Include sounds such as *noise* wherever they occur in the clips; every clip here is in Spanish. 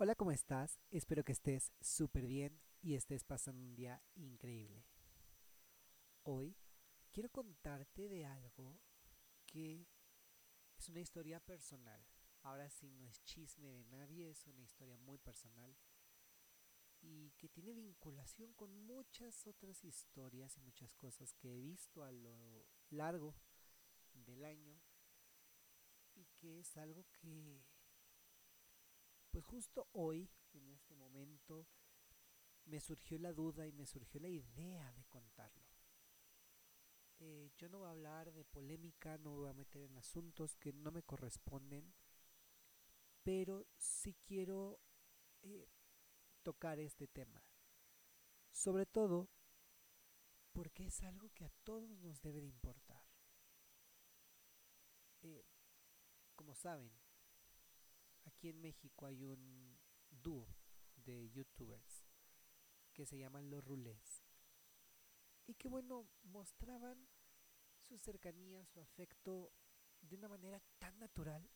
Hola, ¿cómo estás? Espero que estés súper bien y estés pasando un día increíble. Hoy quiero contarte de algo que es una historia personal. Ahora sí, no es chisme de nadie, es una historia muy personal y que tiene vinculación con muchas otras historias y muchas cosas que he visto a lo largo del año y que es algo que pues justo hoy, en este momento, me surgió la duda y me surgió la idea de contarlo. Eh, yo no voy a hablar de polémica, no voy a meter en asuntos que no me corresponden, pero sí quiero eh, tocar este tema. Sobre todo porque es algo que a todos nos debe de importar. Eh, como saben, aquí en México hay un dúo de youtubers que se llaman Los Rulés. Y que bueno, mostraban su cercanía, su afecto de una manera tan natural,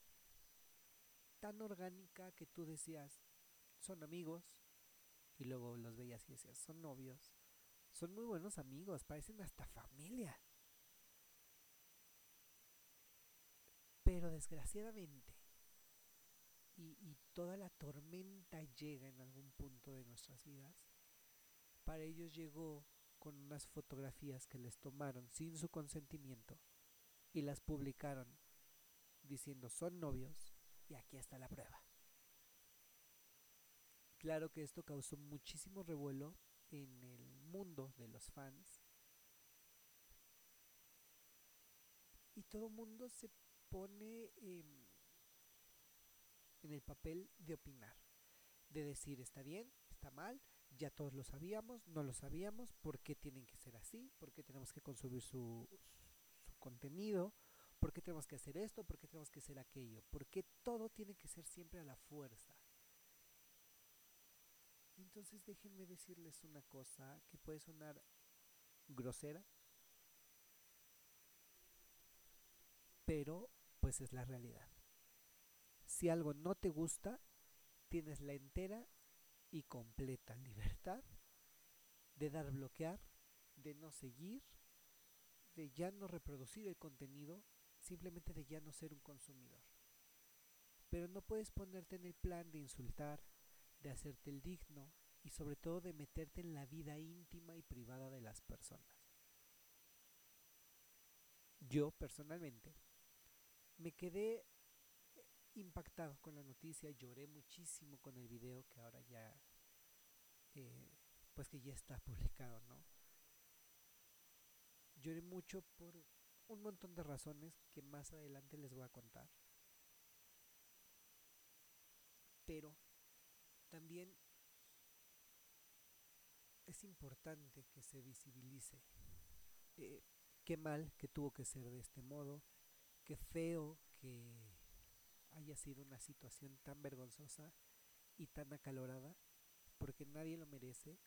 tan orgánica que tú decías, son amigos, y luego los veías y decías, son novios, son muy buenos amigos, parecen hasta familia. Pero desgraciadamente, y, toda la tormenta llega en algún punto de nuestras vidas, para ellos llegó con unas fotografías que les tomaron sin su consentimiento y las publicaron diciendo son novios y aquí está la prueba. Claro que esto causó muchísimo revuelo en el mundo de los fans y todo el mundo se pone en el papel de opinar, de decir está bien, está mal, ya todos lo sabíamos, no lo sabíamos, por qué tienen que ser así, por qué tenemos que consumir su, contenido, por qué tenemos que hacer esto, por qué tenemos que hacer aquello, por qué todo tiene que ser siempre a la fuerza. Entonces déjenme decirles una cosa que puede sonar grosera, pero pues es la realidad. Si algo no te gusta, tienes la entera y completa libertad de dar bloquear, de no seguir, de ya no reproducir el contenido, simplemente de ya no ser un consumidor. Pero no puedes ponerte en el plan de insultar, de hacerte el digno y sobre todo de meterte en la vida íntima y privada de las personas. Yo personalmente me quedé impactado con la noticia, lloré muchísimo con el video que ahora ya, eh, pues que ya está *laughs* publicado, ¿no? Lloré mucho por un montón de razones que más adelante les voy a contar. Pero también es importante que se visibilice. Eh, qué mal que tuvo que ser de este modo, qué feo que haya sido una situación tan vergonzosa y tan acalorada, porque nadie lo merece.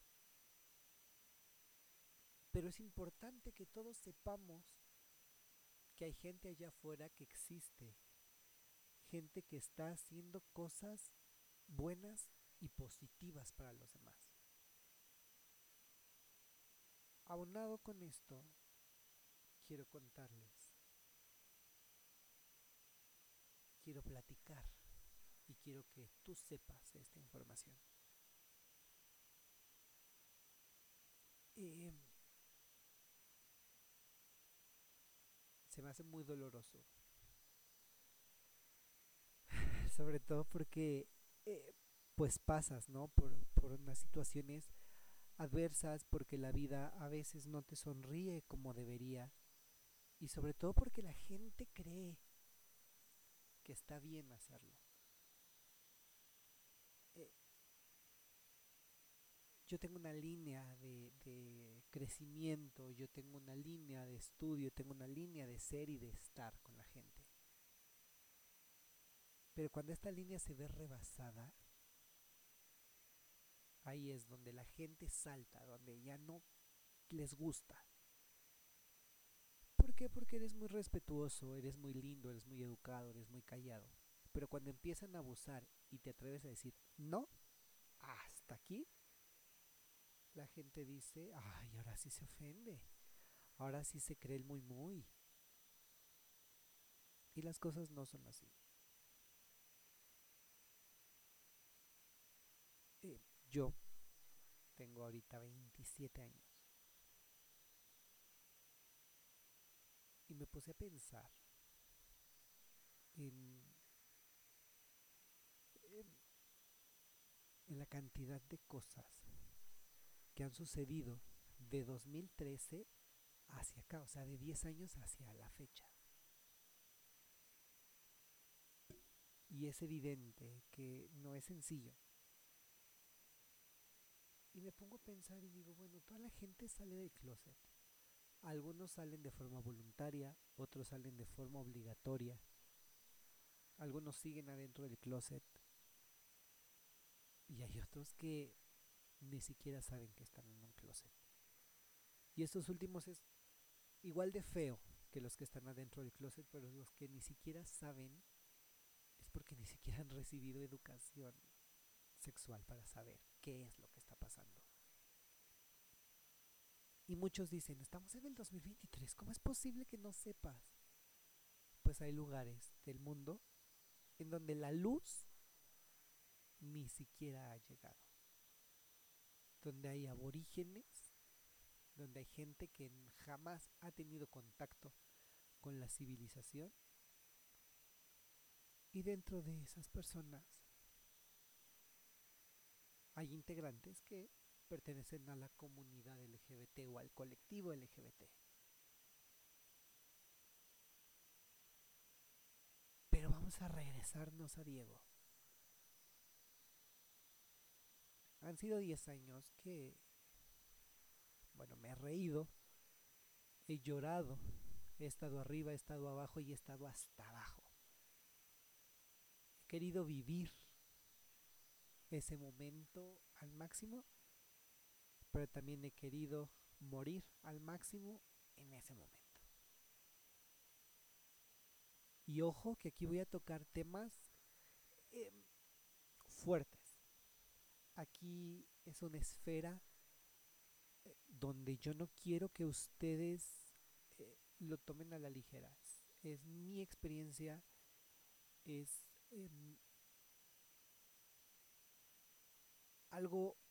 Pero es importante que todos sepamos que hay gente allá afuera que existe, gente que está haciendo cosas buenas y positivas para los demás. Abonado con esto, quiero contarles quiero platicar y quiero que tú sepas esta información. Eh, se me hace muy doloroso. *sighs* Sobre todo porque eh, pues pasas, ¿no? Por, por unas situaciones adversas, porque la vida a veces no te sonríe como debería. Y sobre todo porque la gente cree que está bien hacerlo. Eh, yo tengo una línea de, de, crecimiento, yo tengo una línea de estudio, tengo una línea de ser y de estar con la gente. Pero cuando esta línea se ve rebasada, ahí es donde la gente salta, donde ya no les gusta. ¿Por qué? Porque eres muy respetuoso, eres muy lindo, eres muy educado, eres muy callado. Pero cuando empiezan a abusar y te atreves a decir, no, hasta aquí, la gente dice, ay, ahora sí se ofende, ahora sí se cree el muy muy. Y las cosas no son así. Eh, yo tengo ahorita 27 años. Me puse a pensar en, en, en la cantidad de cosas que han sucedido de 2013 hacia acá, o sea, de 10 años hacia la fecha. Y es evidente que no es sencillo. Y me pongo a pensar y digo, bueno, toda la gente sale del closet. Algunos salen de forma voluntaria, otros salen de forma obligatoria. Algunos siguen adentro del closet. Y hay otros que ni siquiera saben que están en un closet. Y estos últimos es igual de feo que los que están adentro del closet, pero los que ni siquiera saben es porque ni siquiera han recibido educación sexual para saber qué es lo que está pasando. Y muchos dicen, estamos en el 2023, ¿cómo es posible que no sepas? Pues hay lugares del mundo en donde la luz ni siquiera ha llegado. Donde hay aborígenes, donde hay gente que jamás ha tenido contacto con la civilización. Y dentro de esas personas hay integrantes que pertenecen a la comunidad LGBT o al colectivo LGBT. Pero vamos a regresarnos a Diego. Han sido 10 años que, bueno, me he reído, he llorado, he estado arriba, he estado abajo y he estado hasta abajo. He querido vivir ese momento al máximo, pero también he querido morir al máximo en ese momento. Y ojo que aquí voy a tocar temas eh, fuertes. Aquí es una esfera eh, donde yo no quiero que ustedes eh, lo tomen a la ligera. Es mi experiencia, es em, algo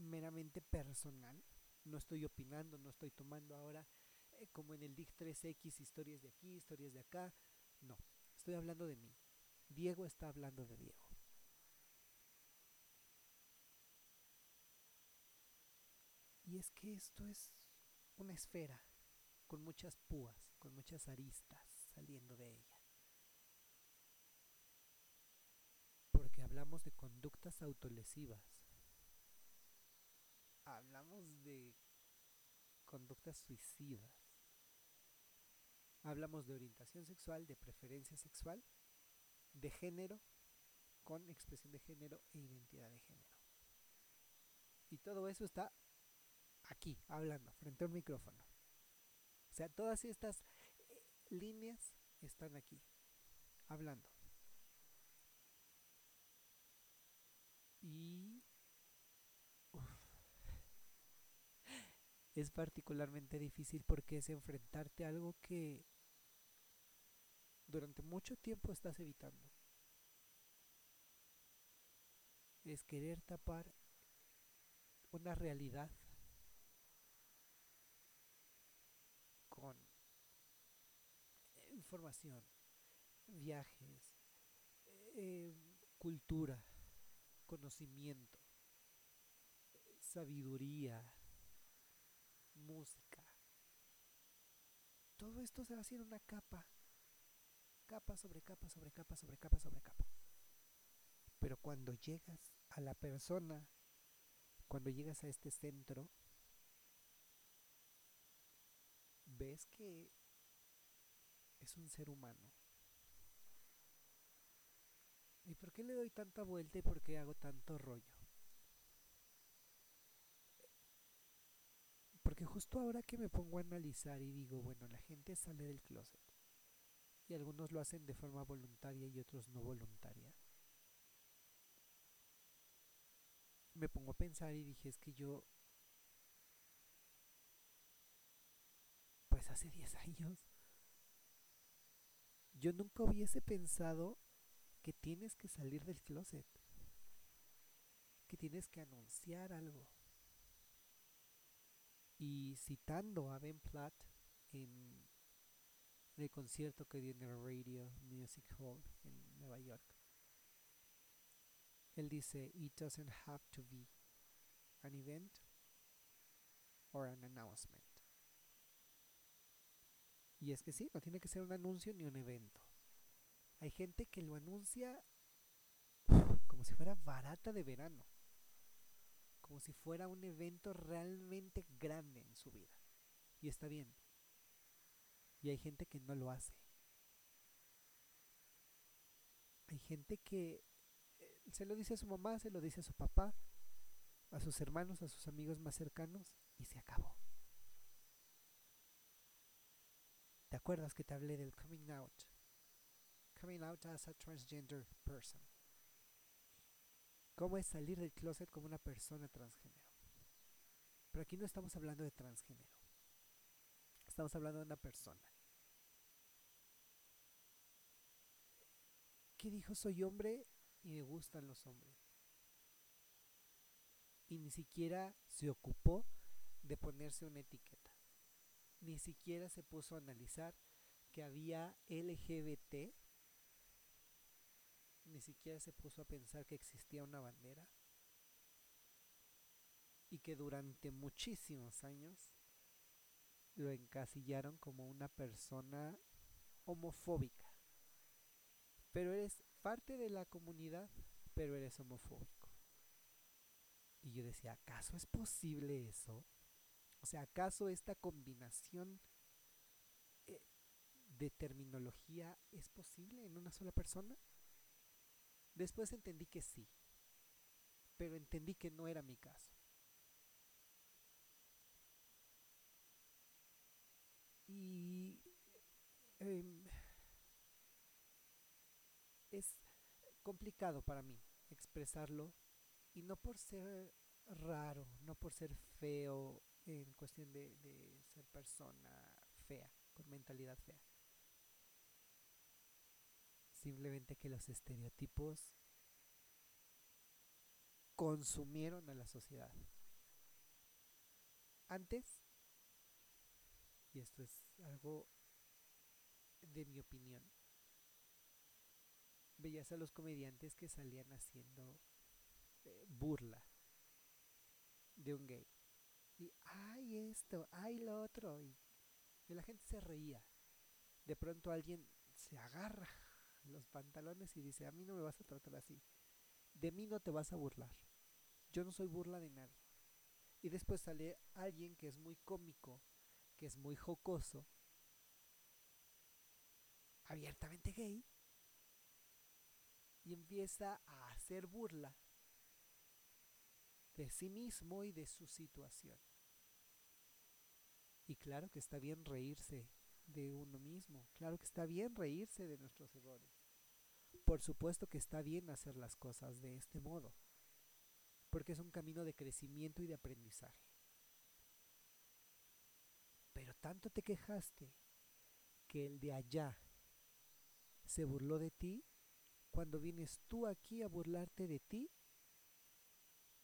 meramente personal. No estoy opinando, no estoy tomando ahora eh, como en el DIC 3X historias de aquí, historias de acá. No, estoy hablando de mí. Diego está hablando de Diego. Y es que esto es una esfera con muchas púas, con muchas aristas saliendo de ella. Porque hablamos de conductas autolesivas. Hablamos de conductas suicidas. Hablamos de orientación sexual, de preferencia sexual, de género, con expresión de género e identidad de género. Y todo eso está aquí, hablando, frente a un micrófono. O sea, todas estas eh, líneas están aquí, hablando. Y es particularmente difícil porque es enfrentarte a algo que durante mucho tiempo estás evitando. Es querer tapar una realidad con información, viajes, eh, cultura, conocimiento, sabiduría, música. Todo esto se va haciendo una capa, capa sobre capa, sobre capa, sobre capa, sobre capa. Pero cuando llegas a la persona, cuando llegas a este centro, ves que es un ser humano. ¿Y por qué le doy tanta vuelta y por qué hago tanto rollo? Porque justo ahora que me pongo a analizar y digo, bueno, la gente sale del closet. y algunos lo hacen de forma voluntaria y otros no voluntaria. Me pongo a pensar y dije, es que yo, pues hace 10 años, yo nunca hubiese pensado que tienes que salir del closet, que tienes que anunciar algo. Y citando a Ben Platt en el concierto que dio en el Radio Music Hall en Nueva York, él dice, It doesn't have to be an event or an announcement. Y es que sí, no tiene que ser un anuncio ni un evento. Hay gente que lo anuncia como si fuera barata de verano, como si fuera un evento realmente grande en su vida. Y está bien. Y hay gente que no lo hace. Hay gente que eh, se lo dice a su mamá, se lo dice a su papá, a sus hermanos, a sus amigos más cercanos y se acabó. ¿Te acuerdas que te hablé del coming out? Coming out as a transgender person. ¿Cómo es salir del closet como una persona transgénero? Pero aquí no estamos hablando de transgénero. Estamos hablando de una persona. ¿Qué dijo? Soy hombre y me gustan los hombres. Y ni siquiera se ocupó de ponerse una etiqueta ni siquiera se puso a analizar que había LGBT, ni siquiera se puso a pensar que existía una bandera y que durante muchísimos años lo encasillaron como una persona homofóbica. Pero eres parte de la comunidad, pero eres homofóbico. Y yo decía, ¿acaso es posible eso? O sea, ¿acaso esta combinación eh, de terminología es posible en una sola persona? Después entendí que sí, pero entendí que no era mi caso. Y em, es complicado para mí expresarlo y no por ser raro, no por ser feo en cuestión de, ser persona fea, con mentalidad fea. Simplemente que los estereotipos consumieron a la sociedad. Antes, y esto es algo de mi opinión, veías a los comediantes que salían haciendo eh, burla de un gay y ay esto, ay lo otro, y, la gente se reía. De pronto alguien se agarra los pantalones y dice, a mí no me vas a tratar así, de mí no te vas a burlar, yo no soy burla de nadie. Y después sale alguien que es muy cómico, que es muy jocoso, abiertamente gay, y empieza a hacer burla de sí mismo y de su situación. Y claro que está bien reírse de uno mismo, claro que está bien reírse de nuestros errores. Por supuesto que está bien hacer las cosas de este modo, porque es un camino de crecimiento y de aprendizaje. Pero tanto te quejaste que el de allá se burló de ti cuando vienes tú aquí a burlarte de ti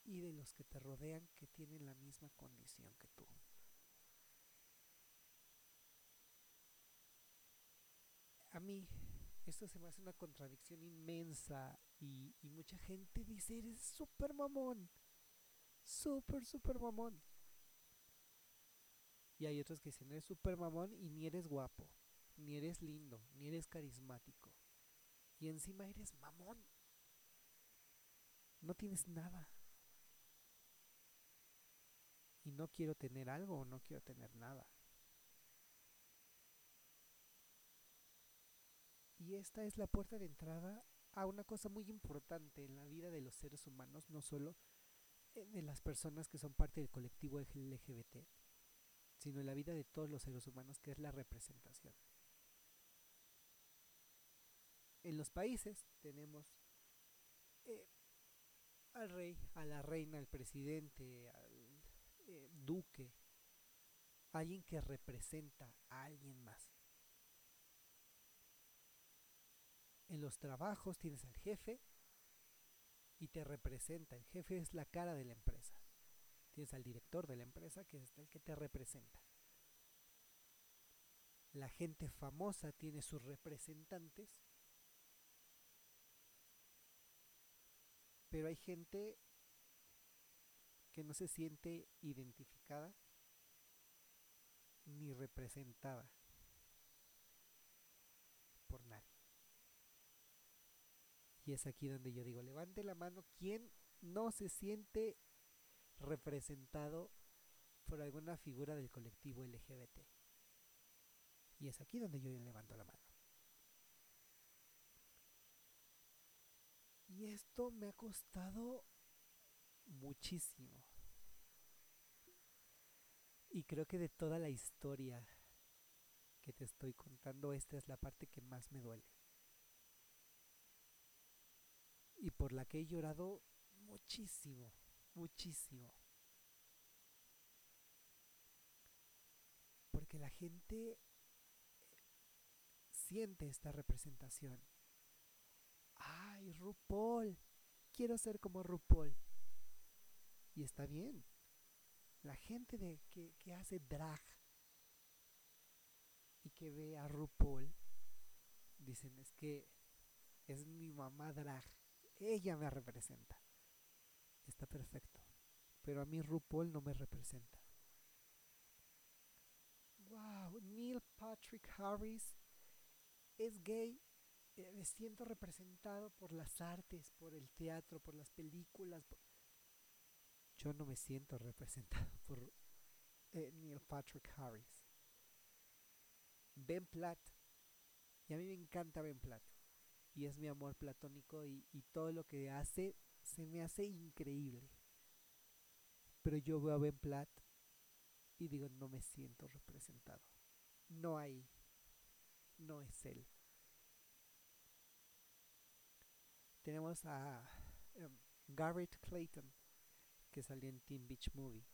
y de los que te rodean que tienen la misma condición que tú. A mí esto se me hace una contradicción inmensa y, mucha gente dice, eres súper mamón, súper, súper mamón. Y hay otros que dicen, eres súper mamón y ni eres guapo, ni eres lindo, ni eres carismático. Y encima eres mamón. No tienes nada. Y no quiero tener algo o no quiero tener nada. Y esta es la puerta de entrada a una cosa muy importante en la vida de los seres humanos, no solo eh, de las personas que son parte del colectivo LGBT, sino en la vida de todos los seres humanos, que es la representación. en los países tenemos eh, al rey, a la reina, al presidente, al eh, duque, alguien que representa a alguien más. En los trabajos tienes al jefe y te representa. El jefe es la cara de la empresa. Tienes al director de la empresa que es el que te representa. La gente famosa tiene sus representantes. Pero hay gente que no se siente identificada ni representada por nadie. Y es aquí donde yo digo, levante la mano quien no se siente representado por alguna figura del colectivo LGBT. Y es aquí donde yo levanto la mano. Y esto me ha costado muchísimo. Y creo que de toda la historia que te estoy contando, esta es la parte que más me duele. Y por la que he llorado muchísimo, muchísimo. Porque la gente siente esta representación. Ay, RuPaul, quiero ser como RuPaul. Y está bien, la gente de, que, que hace drag y que ve a RuPaul, dicen, es que es mi mamá drag, ella me representa. Está perfecto, pero a mí RuPaul no me representa. Wow, Neil Patrick Harris es gay. Eh, me siento representado por las artes, por el teatro, por las películas. Yo no me siento representado *laughs* por eh, Neil Patrick Harris. Ben Platt. Y a mí me encanta Ben Platt. Y es mi amor platónico y, todo lo que hace se me hace increíble. Pero yo veo a Ben Platt y digo, no me siento representado. No hay. No es él. Tenemos a um, Garrett Clayton que salió en Teen Beach Movie.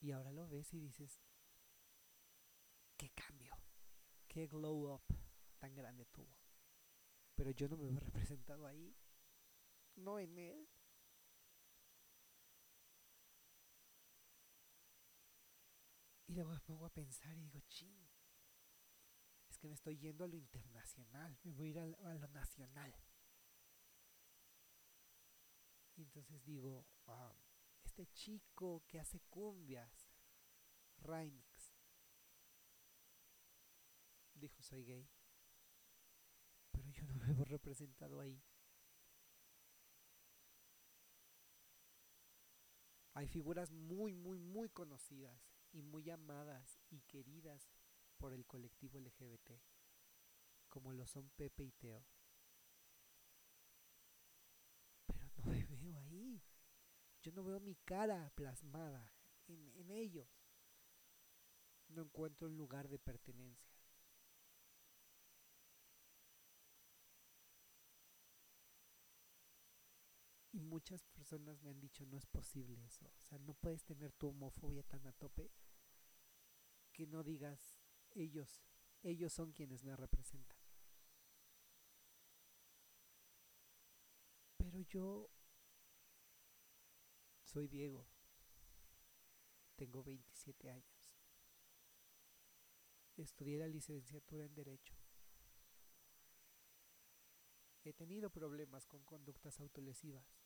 Y ahora lo ves y dices, qué cambio, qué glow up tan grande tuvo. Pero yo no me veo representado ahí, no en él. Y luego me pongo a pensar y digo, ching, es que me estoy yendo a lo internacional, me voy a ir a, lo nacional. Y entonces digo, este chico que hace cumbias, Rainix, dijo soy gay, pero no me veo representado ahí. Hay figuras muy, muy, muy conocidas y muy amadas y queridas por el colectivo LGBT, como lo son Pepe y Teo. no me veo ahí. Yo no veo mi cara plasmada en, en ellos. No encuentro un lugar de pertenencia. Y muchas personas me han dicho, no es posible eso. O sea, no puedes tener tu homofobia tan a tope que no digas, ellos, ellos son quienes me representan. Pero yo soy Diego. Tengo 27 años. Estudié la licenciatura en Derecho. He tenido problemas con conductas autolesivas.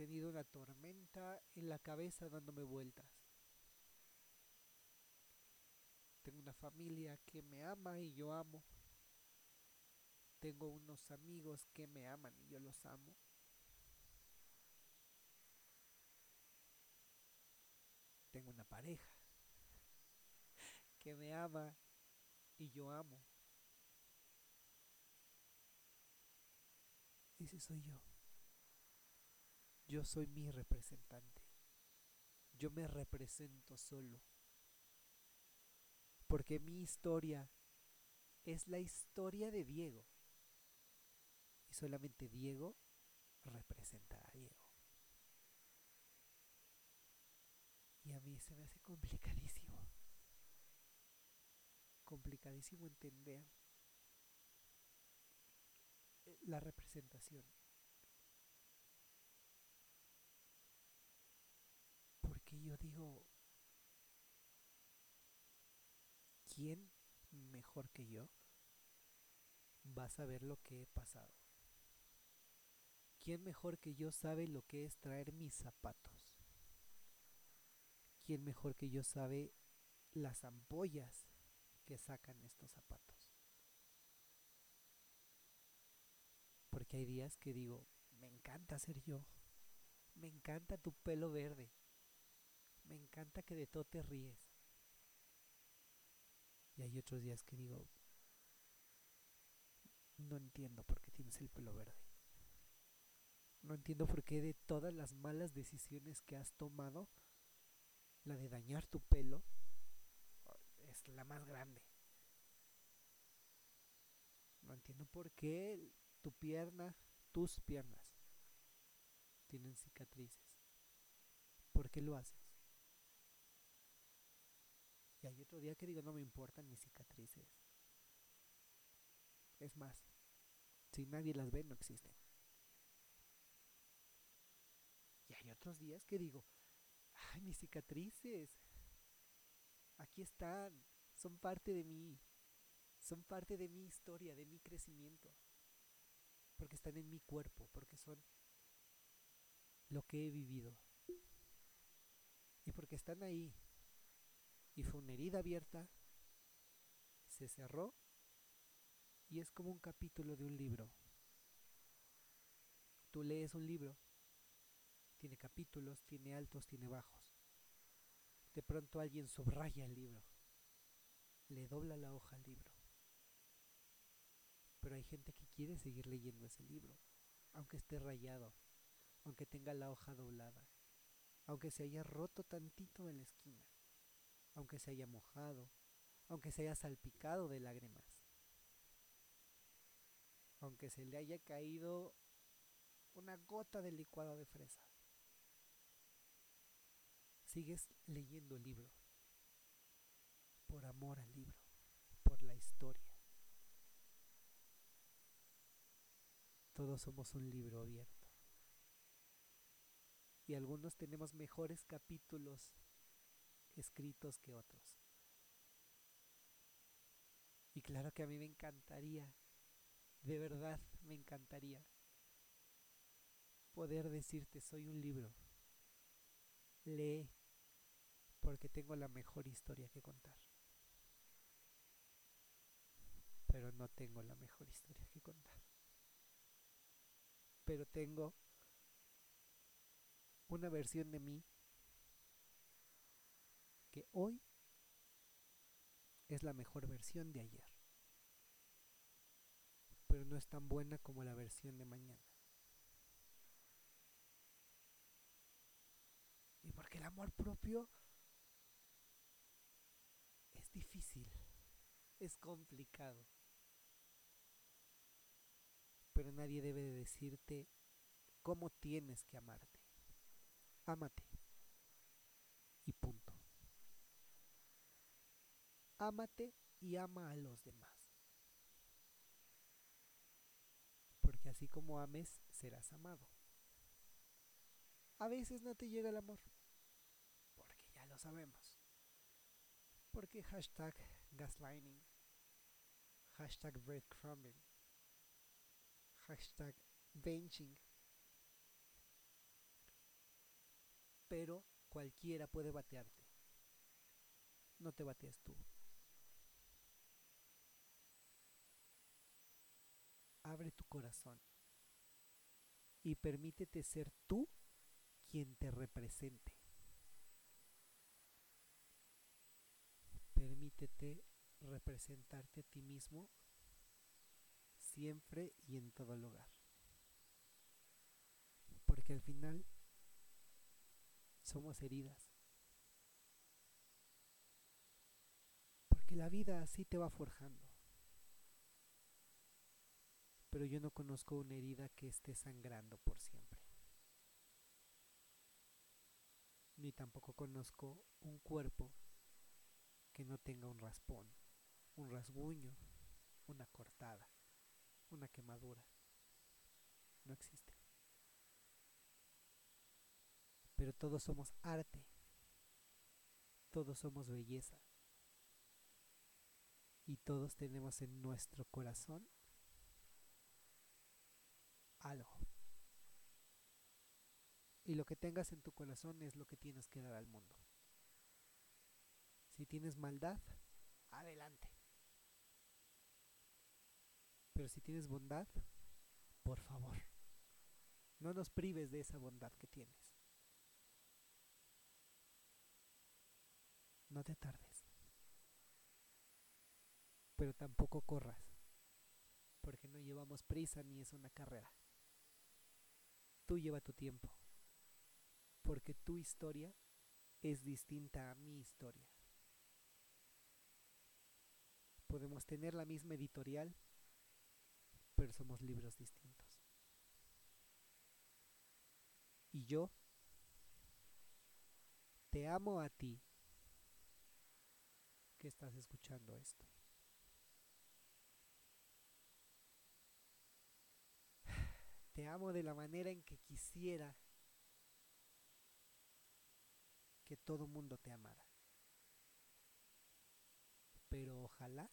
Tenido una tormenta en la cabeza dándome vueltas. Tengo una familia que me ama y yo amo. Tengo unos amigos que me aman y yo los amo. Tengo una pareja que me ama y yo amo. Ese soy yo. Yo soy mi representante. Yo me represento solo. Porque mi historia es la historia de Diego. Y solamente Diego representa a Diego. Y a mí se me hace complicadísimo. Complicadísimo entender la representación. Porque yo digo, ¿quién mejor que yo va a saber lo que he pasado? ¿Quién mejor que yo sabe lo que es traer mis zapatos? ¿Quién mejor que yo sabe las ampollas que sacan estos zapatos? Porque hay días que digo, me encanta ser yo, me encanta tu pelo verde, me encanta que de todo te ríes. Y hay otros días que digo, no entiendo por qué tienes el pelo verde. No entiendo por qué de todas las malas decisiones que has tomado, la de dañar tu pelo es la más grande. No entiendo por qué tu pierna, tus piernas, tienen cicatrices. ¿Por qué lo haces? Y hay otro día que digo, no me importan mis cicatrices. Es más, si nadie las ve, no existen. Y hay otros días que digo, ay, mis cicatrices, aquí están, son parte de mí, son parte de mi historia, de mi crecimiento, porque están en mi cuerpo, porque son lo que he vivido. Y porque están ahí. Y fue una herida abierta, se cerró y es como un capítulo de un libro. Tú lees un libro tiene capítulos, tiene altos, tiene bajos. De pronto alguien subraya el libro, le dobla la hoja al libro. Pero hay gente que quiere seguir leyendo ese libro, aunque esté rayado, aunque tenga la hoja doblada, aunque se haya roto tantito en la esquina, aunque se haya mojado, aunque se haya salpicado de lágrimas, aunque se le haya caído una gota de licuado de fresa sigues leyendo el libro por amor al libro, por la historia. Todos somos un libro abierto. Y algunos tenemos mejores capítulos escritos que otros. Y claro que a mí me encantaría, de verdad me encantaría poder decirte soy un libro. Lee, porque tengo la mejor historia que contar. Pero no tengo la mejor historia que contar. Pero tengo una versión de mí que hoy es la mejor versión de ayer. Pero no es tan buena como la versión de mañana. Y porque el amor propio difícil, es complicado. Pero nadie debe de decirte cómo tienes que amarte. Ámate. Y punto. Ámate y ama a los demás. Porque así como ames, serás amado. A veces no te llega el amor, porque ya lo sabemos. Porque hashtag gaslighting, hashtag breadcrumbing, hashtag benching. Pero cualquiera puede batearte. No te bateas tú. Abre tu corazón y permítete ser tú quien te represente. permítete representarte a ti mismo siempre y en todo lugar. Porque al final somos heridas. Porque la vida así te va forjando. Pero yo no conozco una herida que esté sangrando por siempre. Ni tampoco conozco un cuerpo que no tenga un raspón, un rasguño, una cortada, una quemadura. No existe. Pero todos somos arte. Todos somos belleza. Y todos tenemos en nuestro corazón algo. Y lo que tengas en tu corazón es lo que tienes que dar al mundo. Si tienes maldad, adelante. Pero si tienes bondad, por favor, no nos prives de esa bondad que tienes. No te tardes. Pero tampoco corras, porque no llevamos prisa ni es una carrera. Tú lleva tu tiempo, porque tu historia es distinta a mi historia. Podemos tener la misma editorial, pero somos libros distintos. Y yo te amo a ti que estás escuchando esto. Te amo de la manera en que quisiera que todo mundo te amara. Pero ojalá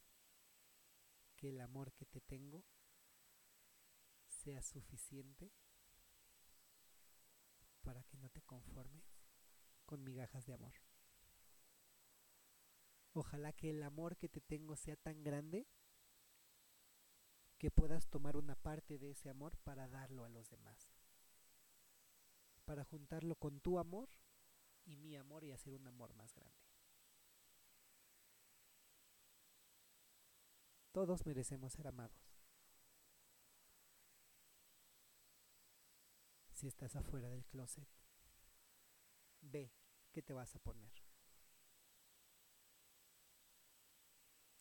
que el amor que te tengo sea suficiente para que no te conformes con migajas de amor. Ojalá que el amor que te tengo sea tan grande que puedas tomar una parte de ese amor para darlo a los demás. Para juntarlo con tu amor y mi amor y hacer un amor más grande. Todos merecemos ser amados. Si estás afuera del closet, ve qué te vas a poner.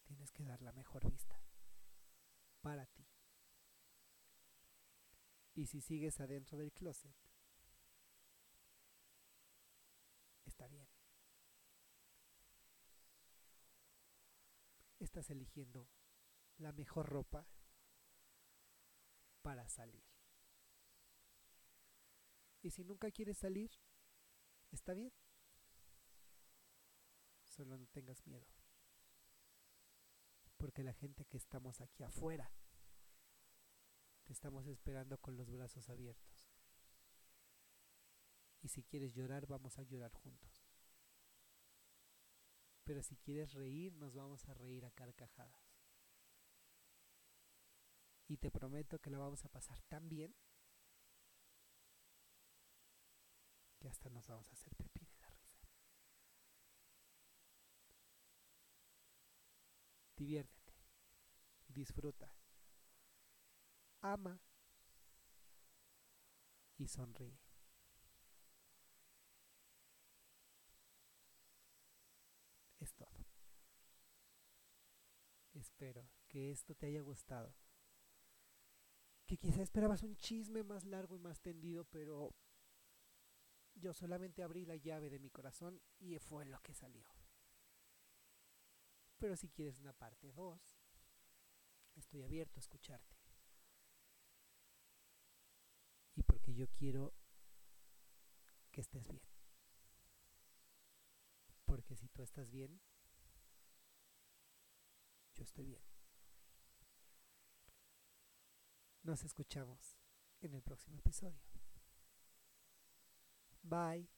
Tienes que dar la mejor vista para ti. Y si sigues adentro del closet, está bien. Estás eligiendo la mejor ropa para salir. Y si nunca quieres salir, está bien. Solo no tengas miedo porque la gente que estamos aquí afuera te estamos esperando con los brazos abiertos. Y si quieres llorar, vamos a llorar juntos. Pero si quieres reír, nos vamos a reír a carcajadas. Y te prometo que lo vamos a pasar tan bien que hasta nos vamos a hacer pipí de la risa. Diviértete, disfruta, ama y sonríe. Es todo. Espero que esto te haya gustado. Que quizá esperabas un chisme más largo y más tendido, pero yo solamente abrí la llave de mi corazón y fue lo que salió. Pero si quieres una parte 2, estoy abierto a escucharte. Y porque yo quiero que estés bien. Porque si tú estás bien, yo estoy bien. Nos escuchamos en el próximo episodio. Bye.